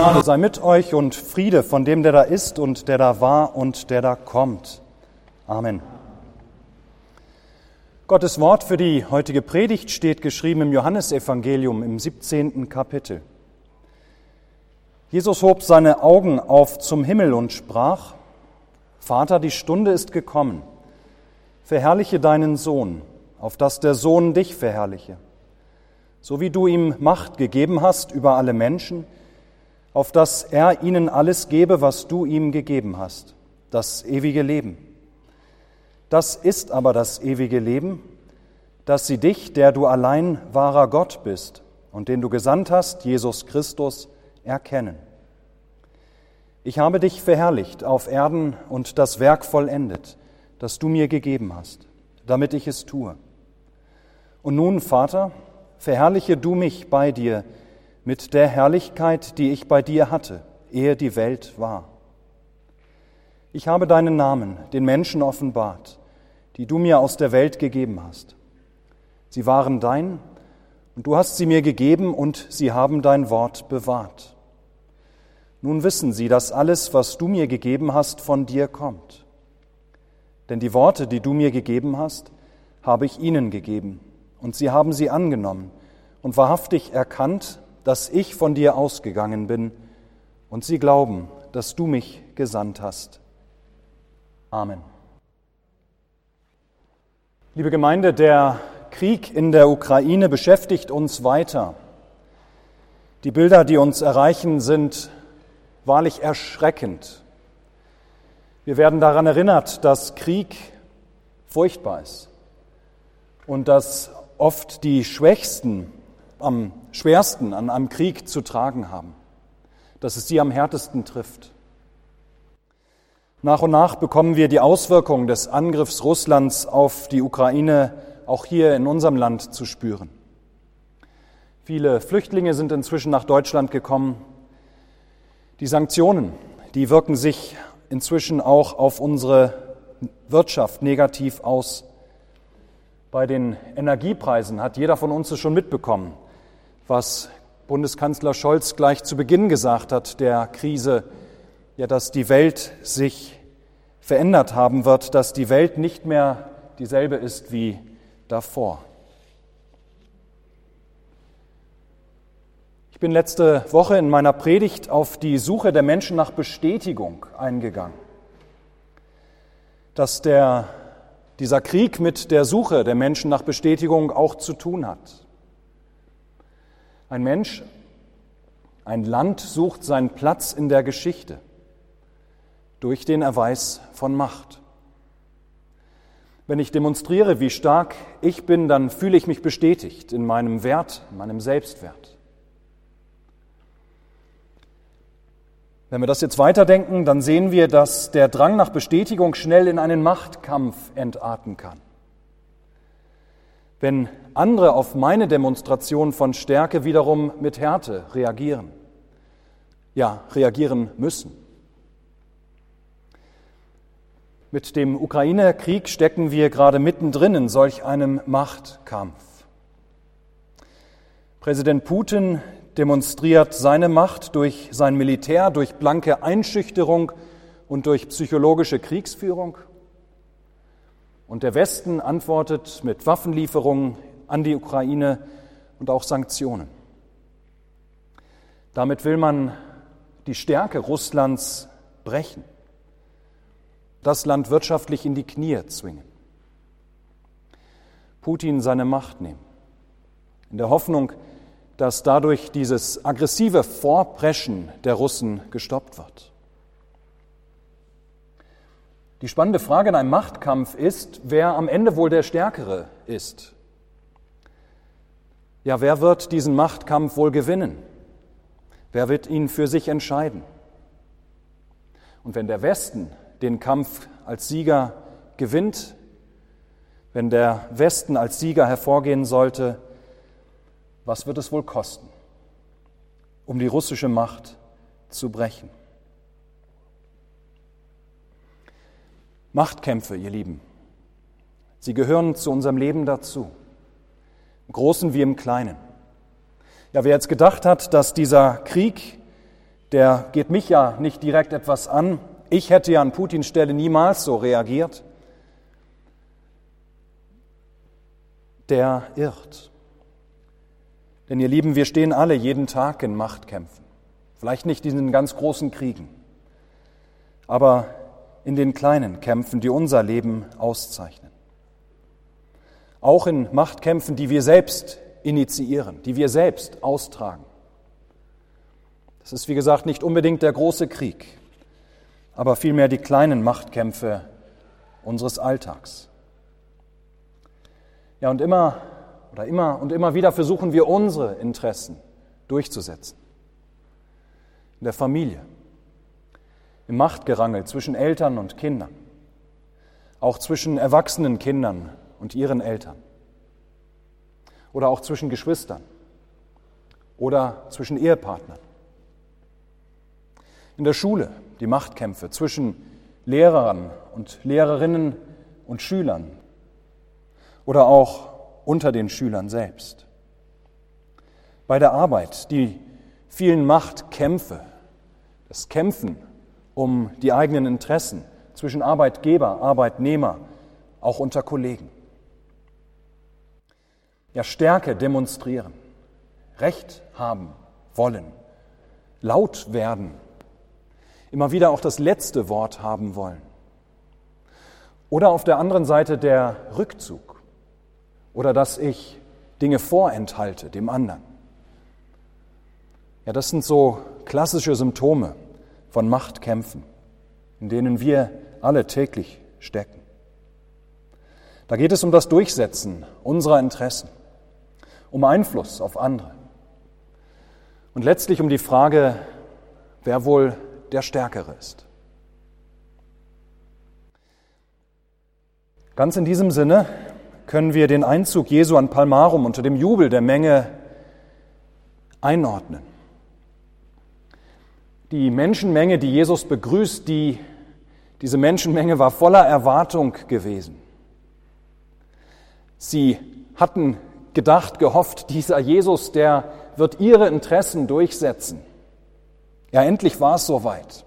Gnade sei mit euch und Friede von dem, der da ist und der da war und der da kommt. Amen. Gottes Wort für die heutige Predigt steht geschrieben im Johannesevangelium im 17. Kapitel. Jesus hob seine Augen auf zum Himmel und sprach, Vater, die Stunde ist gekommen. Verherrliche deinen Sohn, auf dass der Sohn dich verherrliche. So wie du ihm Macht gegeben hast über alle Menschen, auf dass er ihnen alles gebe, was du ihm gegeben hast, das ewige Leben. Das ist aber das ewige Leben, dass sie dich, der du allein wahrer Gott bist und den du gesandt hast, Jesus Christus, erkennen. Ich habe dich verherrlicht auf Erden und das Werk vollendet, das du mir gegeben hast, damit ich es tue. Und nun, Vater, verherrliche du mich bei dir, mit der Herrlichkeit, die ich bei dir hatte, ehe die Welt war. Ich habe deinen Namen den Menschen offenbart, die du mir aus der Welt gegeben hast. Sie waren dein, und du hast sie mir gegeben, und sie haben dein Wort bewahrt. Nun wissen sie, dass alles, was du mir gegeben hast, von dir kommt. Denn die Worte, die du mir gegeben hast, habe ich ihnen gegeben, und sie haben sie angenommen und wahrhaftig erkannt, dass ich von dir ausgegangen bin, und sie glauben, dass du mich gesandt hast. Amen. Liebe Gemeinde, der Krieg in der Ukraine beschäftigt uns weiter. Die Bilder, die uns erreichen, sind wahrlich erschreckend. Wir werden daran erinnert, dass Krieg furchtbar ist und dass oft die Schwächsten am schwersten an einem Krieg zu tragen haben, dass es sie am härtesten trifft. Nach und nach bekommen wir die Auswirkungen des Angriffs Russlands auf die Ukraine auch hier in unserem Land zu spüren. Viele Flüchtlinge sind inzwischen nach Deutschland gekommen. Die Sanktionen, die wirken sich inzwischen auch auf unsere Wirtschaft negativ aus. Bei den Energiepreisen hat jeder von uns es schon mitbekommen was Bundeskanzler Scholz gleich zu Beginn gesagt hat der Krise, ja, dass die Welt sich verändert haben wird, dass die Welt nicht mehr dieselbe ist wie davor. Ich bin letzte Woche in meiner Predigt auf die Suche der Menschen nach Bestätigung eingegangen. Dass der, dieser Krieg mit der Suche der Menschen nach Bestätigung auch zu tun hat. Ein Mensch, ein Land sucht seinen Platz in der Geschichte durch den Erweis von Macht. Wenn ich demonstriere, wie stark ich bin, dann fühle ich mich bestätigt in meinem Wert, in meinem Selbstwert. Wenn wir das jetzt weiterdenken, dann sehen wir, dass der Drang nach Bestätigung schnell in einen Machtkampf entarten kann. Wenn andere auf meine Demonstration von Stärke wiederum mit Härte reagieren. Ja, reagieren müssen. Mit dem Ukraine-Krieg stecken wir gerade mittendrin in solch einem Machtkampf. Präsident Putin demonstriert seine Macht durch sein Militär, durch blanke Einschüchterung und durch psychologische Kriegsführung. Und der Westen antwortet mit Waffenlieferungen an die Ukraine und auch Sanktionen. Damit will man die Stärke Russlands brechen, das Land wirtschaftlich in die Knie zwingen, Putin seine Macht nehmen, in der Hoffnung, dass dadurch dieses aggressive Vorpreschen der Russen gestoppt wird. Die spannende Frage in einem Machtkampf ist, wer am Ende wohl der Stärkere ist. Ja, wer wird diesen Machtkampf wohl gewinnen? Wer wird ihn für sich entscheiden? Und wenn der Westen den Kampf als Sieger gewinnt, wenn der Westen als Sieger hervorgehen sollte, was wird es wohl kosten, um die russische Macht zu brechen? Machtkämpfe, ihr Lieben, sie gehören zu unserem Leben dazu im Großen wie im Kleinen. Ja, wer jetzt gedacht hat, dass dieser Krieg der geht mich ja nicht direkt etwas an. Ich hätte ja an Putins Stelle niemals so reagiert. Der irrt. Denn ihr Lieben, wir stehen alle jeden Tag in Machtkämpfen. Vielleicht nicht in den ganz großen Kriegen, aber in den kleinen Kämpfen, die unser Leben auszeichnen. Auch in Machtkämpfen, die wir selbst initiieren, die wir selbst austragen. Das ist, wie gesagt, nicht unbedingt der große Krieg, aber vielmehr die kleinen Machtkämpfe unseres Alltags. Ja, und immer oder immer und immer wieder versuchen wir unsere Interessen durchzusetzen. In der Familie, im Machtgerangel zwischen Eltern und Kindern, auch zwischen erwachsenen Kindern und ihren Eltern oder auch zwischen Geschwistern oder zwischen Ehepartnern. In der Schule die Machtkämpfe zwischen Lehrern und Lehrerinnen und Schülern oder auch unter den Schülern selbst. Bei der Arbeit die vielen Machtkämpfe, das Kämpfen um die eigenen Interessen zwischen Arbeitgeber, Arbeitnehmer, auch unter Kollegen. Ja, Stärke demonstrieren, Recht haben wollen, laut werden, immer wieder auch das letzte Wort haben wollen. Oder auf der anderen Seite der Rückzug oder dass ich Dinge vorenthalte dem anderen. Ja, das sind so klassische Symptome von Machtkämpfen, in denen wir alle täglich stecken. Da geht es um das Durchsetzen unserer Interessen um Einfluss auf andere. Und letztlich um die Frage, wer wohl der Stärkere ist. Ganz in diesem Sinne können wir den Einzug Jesu an Palmarum unter dem Jubel der Menge einordnen. Die Menschenmenge, die Jesus begrüßt, die, diese Menschenmenge war voller Erwartung gewesen. Sie hatten gedacht, gehofft, dieser Jesus, der wird ihre Interessen durchsetzen. Ja, endlich war es soweit.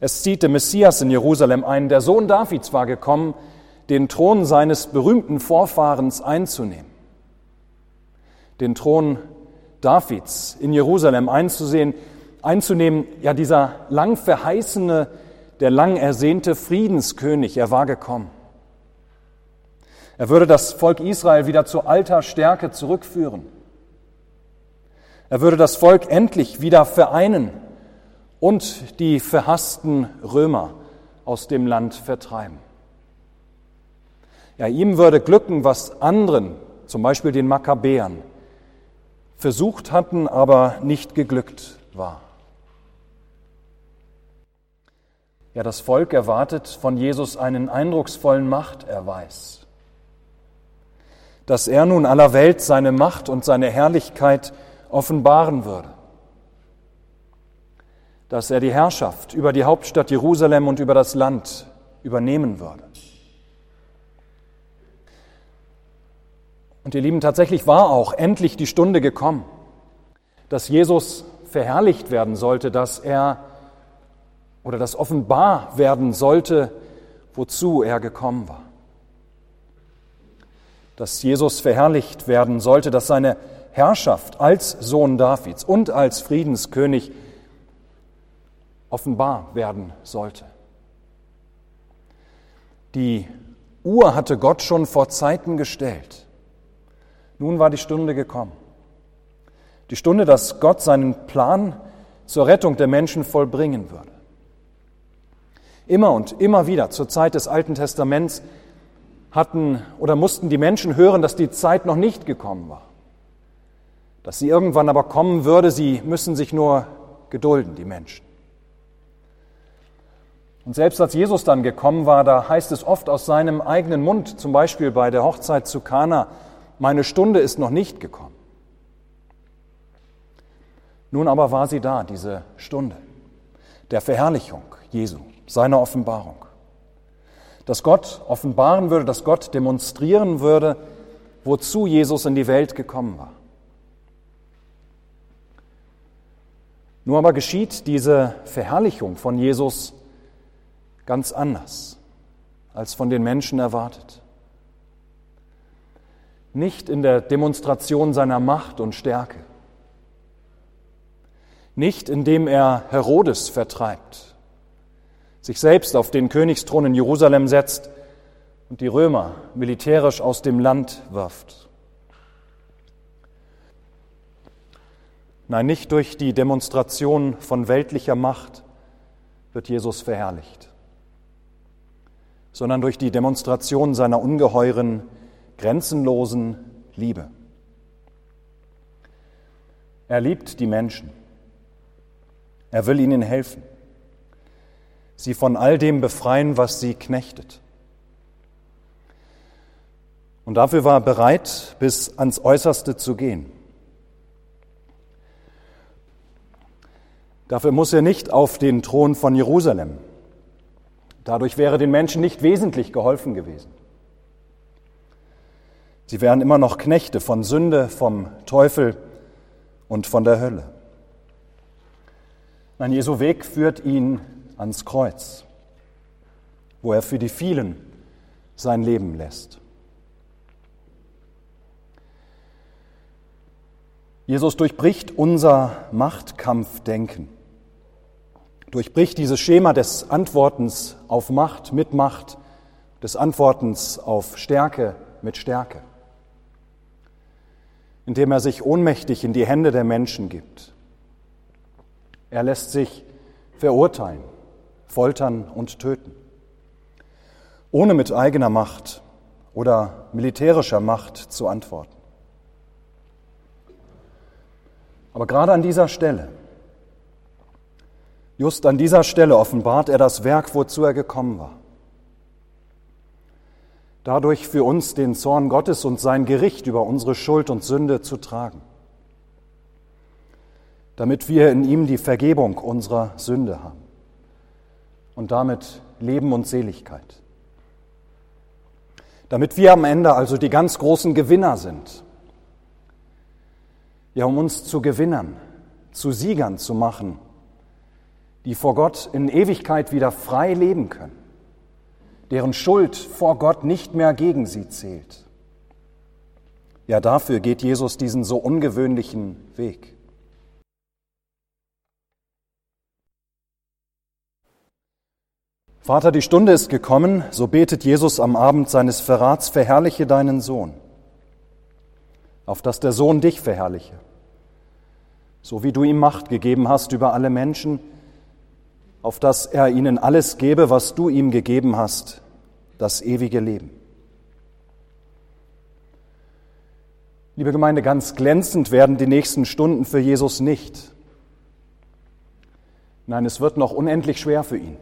Es zieht der Messias in Jerusalem ein. Der Sohn Davids war gekommen, den Thron seines berühmten Vorfahrens einzunehmen. Den Thron Davids in Jerusalem einzusehen, einzunehmen, ja, dieser lang verheißene, der lang ersehnte Friedenskönig, er war gekommen. Er würde das Volk Israel wieder zu alter Stärke zurückführen. Er würde das Volk endlich wieder vereinen und die verhassten Römer aus dem Land vertreiben. Ja, ihm würde glücken, was anderen, zum Beispiel den Makkabäern, versucht hatten, aber nicht geglückt war. Ja, das Volk erwartet von Jesus einen eindrucksvollen Machterweis dass er nun aller Welt seine Macht und seine Herrlichkeit offenbaren würde, dass er die Herrschaft über die Hauptstadt Jerusalem und über das Land übernehmen würde. Und ihr Lieben, tatsächlich war auch endlich die Stunde gekommen, dass Jesus verherrlicht werden sollte, dass er oder dass offenbar werden sollte, wozu er gekommen war dass Jesus verherrlicht werden sollte, dass seine Herrschaft als Sohn Davids und als Friedenskönig offenbar werden sollte. Die Uhr hatte Gott schon vor Zeiten gestellt. Nun war die Stunde gekommen. Die Stunde, dass Gott seinen Plan zur Rettung der Menschen vollbringen würde. Immer und immer wieder zur Zeit des Alten Testaments hatten oder mussten die Menschen hören, dass die Zeit noch nicht gekommen war. Dass sie irgendwann aber kommen würde, sie müssen sich nur gedulden, die Menschen. Und selbst als Jesus dann gekommen war, da heißt es oft aus seinem eigenen Mund, zum Beispiel bei der Hochzeit zu Kana, meine Stunde ist noch nicht gekommen. Nun aber war sie da, diese Stunde der Verherrlichung Jesu, seiner Offenbarung dass Gott offenbaren würde, dass Gott demonstrieren würde, wozu Jesus in die Welt gekommen war. Nur aber geschieht diese Verherrlichung von Jesus ganz anders, als von den Menschen erwartet. Nicht in der Demonstration seiner Macht und Stärke, nicht indem er Herodes vertreibt, sich selbst auf den Königsthron in Jerusalem setzt und die Römer militärisch aus dem Land wirft. Nein, nicht durch die Demonstration von weltlicher Macht wird Jesus verherrlicht, sondern durch die Demonstration seiner ungeheuren, grenzenlosen Liebe. Er liebt die Menschen. Er will ihnen helfen, sie von all dem befreien, was sie knechtet. Und dafür war er bereit, bis ans Äußerste zu gehen. Dafür muss er nicht auf den Thron von Jerusalem. Dadurch wäre den Menschen nicht wesentlich geholfen gewesen. Sie wären immer noch Knechte von Sünde, vom Teufel und von der Hölle. Nein, Jesu Weg führt ihn ans Kreuz, wo er für die vielen sein Leben lässt. Jesus durchbricht unser Machtkampfdenken, durchbricht dieses Schema des Antwortens auf Macht mit Macht, des Antwortens auf Stärke mit Stärke, indem er sich ohnmächtig in die Hände der Menschen gibt er lässt sich verurteilen, foltern und töten, ohne mit eigener Macht oder militärischer Macht zu antworten. Aber gerade an dieser Stelle, just an dieser Stelle offenbart er das Werk, wozu er gekommen war. Dadurch für uns den Zorn Gottes und sein Gericht über unsere Schuld und Sünde zu tragen damit wir in ihm die Vergebung unserer Sünde haben und damit Leben und Seligkeit. Damit wir am Ende also die ganz großen Gewinner sind. Ja, um uns zu Gewinnern, zu Siegern zu machen, die vor Gott in Ewigkeit wieder frei leben können, deren Schuld vor Gott nicht mehr gegen sie zählt. Ja, dafür geht Jesus diesen so ungewöhnlichen Weg. Vater, die Stunde ist gekommen, so betet Jesus am Abend seines Verrats, verherrliche deinen Sohn, auf dass der Sohn dich verherrliche, so wie du ihm Macht gegeben hast über alle Menschen, auf dass er ihnen alles gebe, was du ihm gegeben hast, das ewige Leben. Liebe Gemeinde, ganz glänzend werden die nächsten Stunden für Jesus nicht. Nein, es wird noch unendlich schwer für ihn.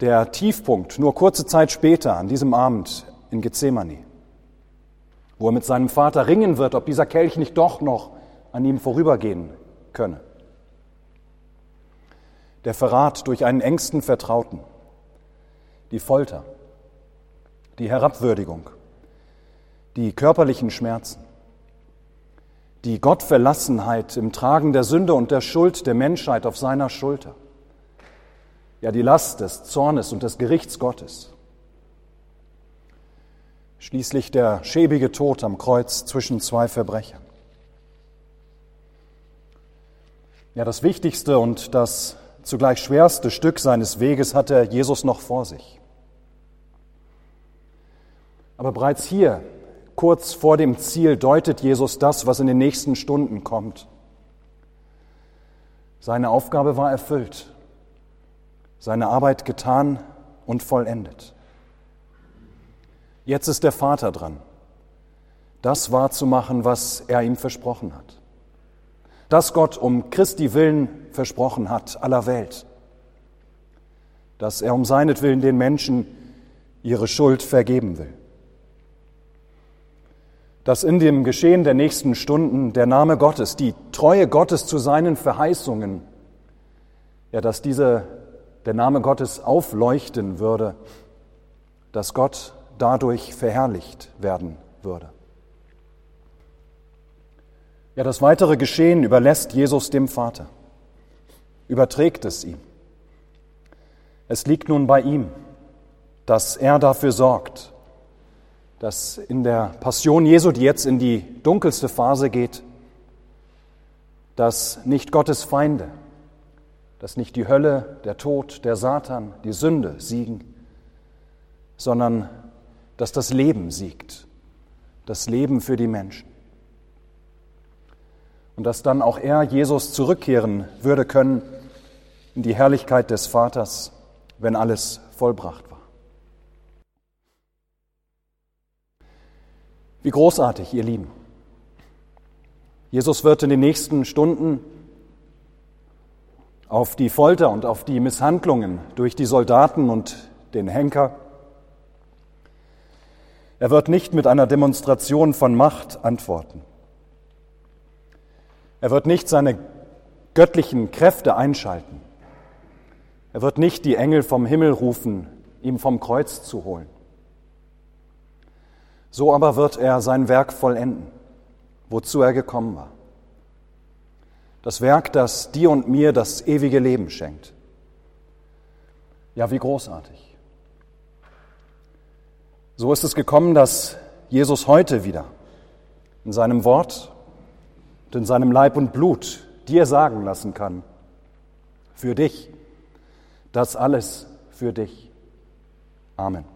Der Tiefpunkt nur kurze Zeit später, an diesem Abend in Gethsemane, wo er mit seinem Vater ringen wird, ob dieser Kelch nicht doch noch an ihm vorübergehen könne. Der Verrat durch einen engsten Vertrauten, die Folter, die Herabwürdigung, die körperlichen Schmerzen, die Gottverlassenheit im Tragen der Sünde und der Schuld der Menschheit auf seiner Schulter ja die Last des Zornes und des Gerichts Gottes. Schließlich der schäbige Tod am Kreuz zwischen zwei Verbrechern. Ja, das wichtigste und das zugleich schwerste Stück seines Weges hatte Jesus noch vor sich. Aber bereits hier, kurz vor dem Ziel, deutet Jesus das, was in den nächsten Stunden kommt. Seine Aufgabe war erfüllt seine Arbeit getan und vollendet. Jetzt ist der Vater dran, das wahrzumachen, was er ihm versprochen hat. Das Gott um Christi willen versprochen hat, aller Welt. Dass er um seinetwillen den Menschen ihre Schuld vergeben will. Dass in dem Geschehen der nächsten Stunden der Name Gottes, die Treue Gottes zu seinen Verheißungen, ja, dass diese der Name Gottes aufleuchten würde, dass Gott dadurch verherrlicht werden würde. Ja, das weitere Geschehen überlässt Jesus dem Vater, überträgt es ihm. Es liegt nun bei ihm, dass er dafür sorgt, dass in der Passion Jesu, die jetzt in die dunkelste Phase geht, dass nicht Gottes Feinde, dass nicht die Hölle, der Tod, der Satan, die Sünde siegen, sondern dass das Leben siegt, das Leben für die Menschen. Und dass dann auch er, Jesus, zurückkehren würde können in die Herrlichkeit des Vaters, wenn alles vollbracht war. Wie großartig, ihr Lieben. Jesus wird in den nächsten Stunden auf die Folter und auf die Misshandlungen durch die Soldaten und den Henker. Er wird nicht mit einer Demonstration von Macht antworten. Er wird nicht seine göttlichen Kräfte einschalten. Er wird nicht die Engel vom Himmel rufen, ihm vom Kreuz zu holen. So aber wird er sein Werk vollenden, wozu er gekommen war. Das Werk, das dir und mir das ewige Leben schenkt. Ja, wie großartig. So ist es gekommen, dass Jesus heute wieder in seinem Wort und in seinem Leib und Blut dir sagen lassen kann, für dich, das alles für dich. Amen.